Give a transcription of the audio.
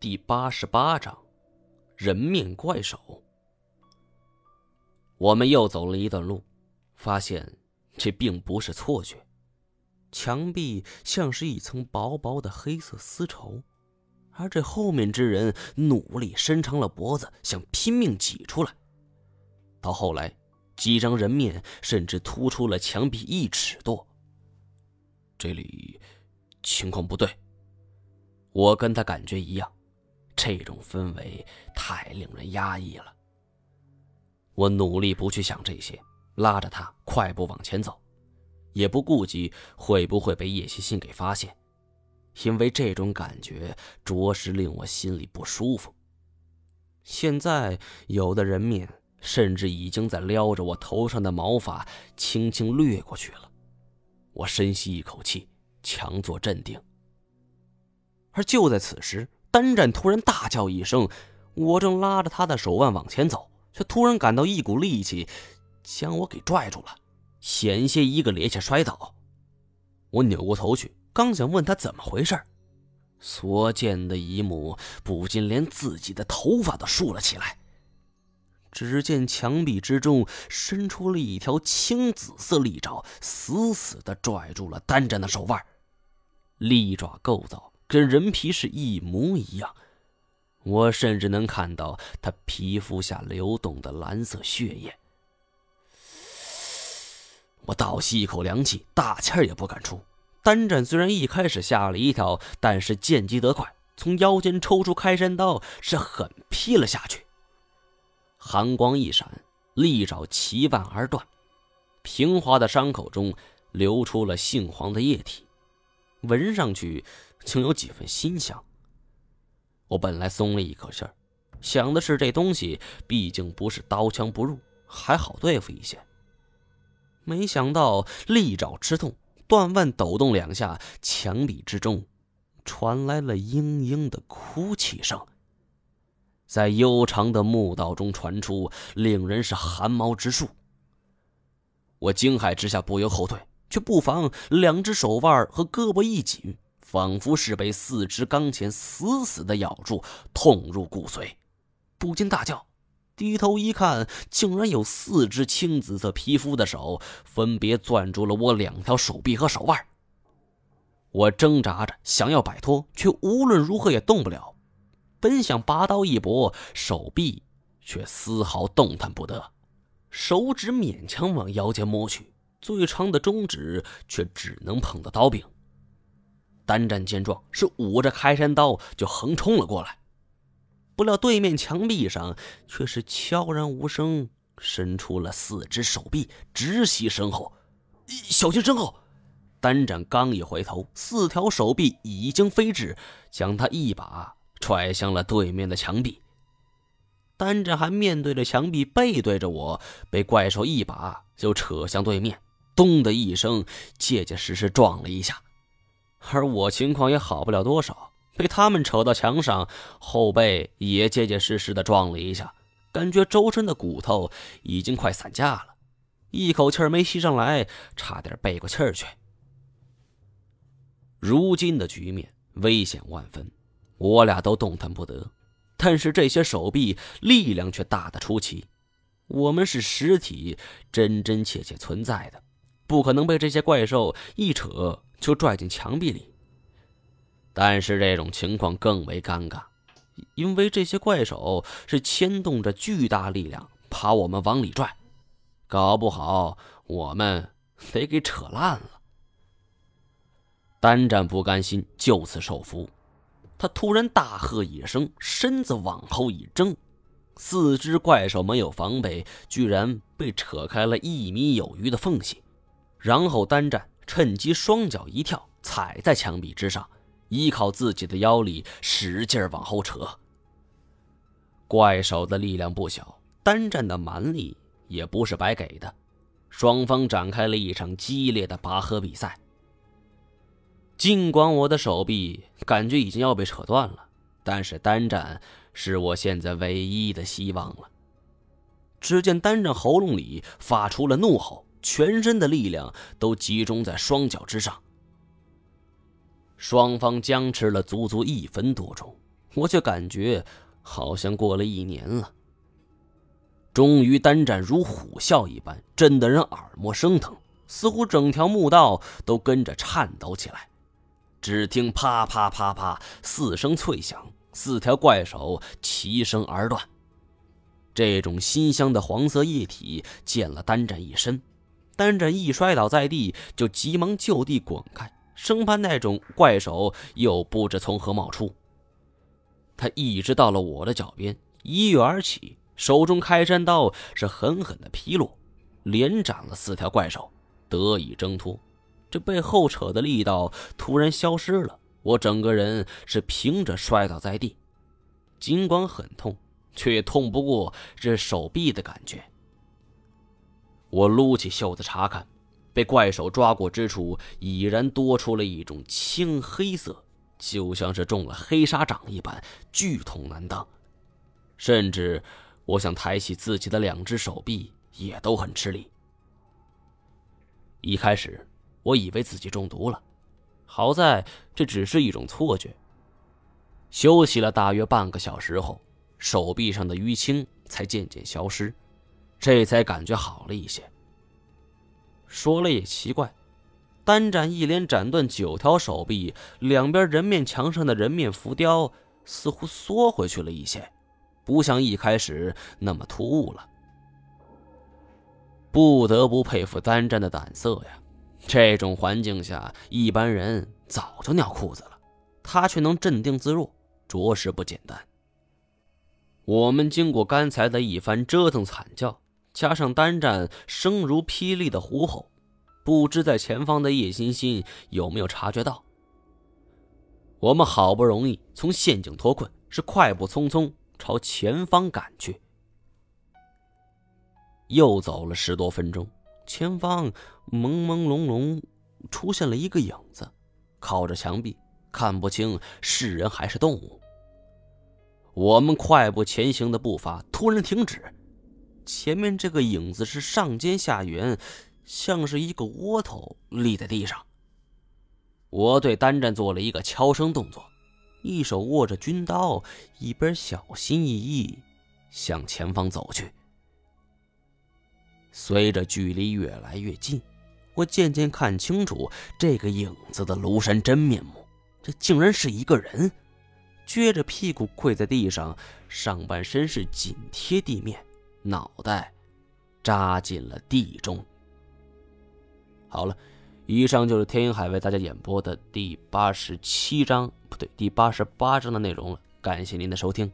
第八十八章，人面怪手。我们又走了一段路，发现这并不是错觉，墙壁像是一层薄薄的黑色丝绸，而这后面之人努力伸长了脖子，想拼命挤出来。到后来，几张人面甚至突出了墙壁一尺多。这里情况不对，我跟他感觉一样。这种氛围太令人压抑了。我努力不去想这些，拉着他快步往前走，也不顾及会不会被叶希信给发现，因为这种感觉着实令我心里不舒服。现在有的人面甚至已经在撩着我头上的毛发，轻轻掠过去了。我深吸一口气，强作镇定。而就在此时。单战突然大叫一声，我正拉着他的手腕往前走，却突然感到一股力气将我给拽住了，险些一个趔趄摔倒。我扭过头去，刚想问他怎么回事，所见的一幕不禁连自己的头发都竖了起来。只见墙壁之中伸出了一条青紫色利爪，死死地拽住了单战的手腕，利爪构造。跟人皮是一模一样，我甚至能看到他皮肤下流动的蓝色血液。我倒吸一口凉气，大气儿也不敢出。单战虽然一开始吓了一跳，但是见机得快，从腰间抽出开山刀，是狠劈了下去。寒光一闪，利爪齐腕而断，平滑的伤口中流出了杏黄的液体，闻上去。竟有几分心香。我本来松了一口气儿，想的是这东西毕竟不是刀枪不入，还好对付一些。没想到利爪吃痛，断腕抖动两下，墙壁之中传来了嘤嘤的哭泣声，在悠长的墓道中传出，令人是寒毛直竖。我惊骇之下不由后退，却不妨两只手腕和胳膊一紧。仿佛是被四支钢钳死死的咬住，痛入骨髓，不禁大叫。低头一看，竟然有四只青紫色皮肤的手分别攥住了我两条手臂和手腕。我挣扎着想要摆脱，却无论如何也动不了。本想拔刀一搏，手臂却丝毫动弹不得，手指勉强往腰间摸去，最长的中指却只能碰到刀柄。单战见状，是舞着开山刀就横冲了过来。不料对面墙壁上却是悄然无声伸出了四只手臂，直袭身后。小心身后！单战刚一回头，四条手臂已经飞至，将他一把踹向了对面的墙壁。单战还面对着墙壁，背对着我，被怪兽一把就扯向对面，咚的一声，结结实实撞了一下。而我情况也好不了多少，被他们扯到墙上，后背也结结实实的撞了一下，感觉周身的骨头已经快散架了，一口气没吸上来，差点背过气儿去。如今的局面危险万分，我俩都动弹不得，但是这些手臂力量却大得出奇，我们是实体，真真切切存在的，不可能被这些怪兽一扯。就拽进墙壁里。但是这种情况更为尴尬，因为这些怪手是牵动着巨大力量把我们往里拽，搞不好我们得给扯烂了。单战不甘心就此受俘，他突然大喝一声，身子往后一挣，四只怪手没有防备，居然被扯开了一米有余的缝隙，然后单战。趁机双脚一跳，踩在墙壁之上，依靠自己的腰力使劲往后扯。怪手的力量不小，单战的蛮力也不是白给的，双方展开了一场激烈的拔河比赛。尽管我的手臂感觉已经要被扯断了，但是单战是我现在唯一的希望了。只见单战喉咙里发出了怒吼。全身的力量都集中在双脚之上。双方僵持了足足一分多钟，我却感觉好像过了一年了。终于，单战如虎啸一般，震得人耳膜生疼，似乎整条墓道都跟着颤抖起来。只听啪啪啪啪四声脆响，四条怪手齐声而断。这种馨香的黄色液体溅了单战一身，单战一摔倒在地，就急忙就地滚开，生怕那种怪手又不知从何冒出。他一直到了我的脚边，一跃而起，手中开山刀是狠狠的劈落，连斩了四条怪手，得以挣脱。这被后扯的力道突然消失了，我整个人是平着摔倒在地，尽管很痛。却也痛不过这手臂的感觉。我撸起袖子查看，被怪手抓过之处已然多出了一种青黑色，就像是中了黑砂掌一般，剧痛难当。甚至我想抬起自己的两只手臂也都很吃力。一开始我以为自己中毒了，好在这只是一种错觉。休息了大约半个小时后。手臂上的淤青才渐渐消失，这才感觉好了一些。说了也奇怪，单斩一连斩断九条手臂，两边人面墙上的人面浮雕似乎缩回去了一些，不像一开始那么突兀了。不得不佩服单战的胆色呀！这种环境下，一般人早就尿裤子了，他却能镇定自若，着实不简单。我们经过刚才的一番折腾惨叫，加上单战声如霹雳的呼吼，不知在前方的叶欣欣有没有察觉到？我们好不容易从陷阱脱困，是快步匆匆朝前方赶去。又走了十多分钟，前方朦朦胧胧出现了一个影子，靠着墙壁，看不清是人还是动物。我们快步前行的步伐突然停止，前面这个影子是上尖下圆，像是一个窝头立在地上。我对单战做了一个敲声动作，一手握着军刀，一边小心翼翼向前方走去。随着距离越来越近，我渐渐看清楚这个影子的庐山真面目，这竟然是一个人。撅着屁股跪在地上，上半身是紧贴地面，脑袋扎进了地中。好了，以上就是天鹰海为大家演播的第八十七章，不对，第八十八章的内容了。感谢您的收听。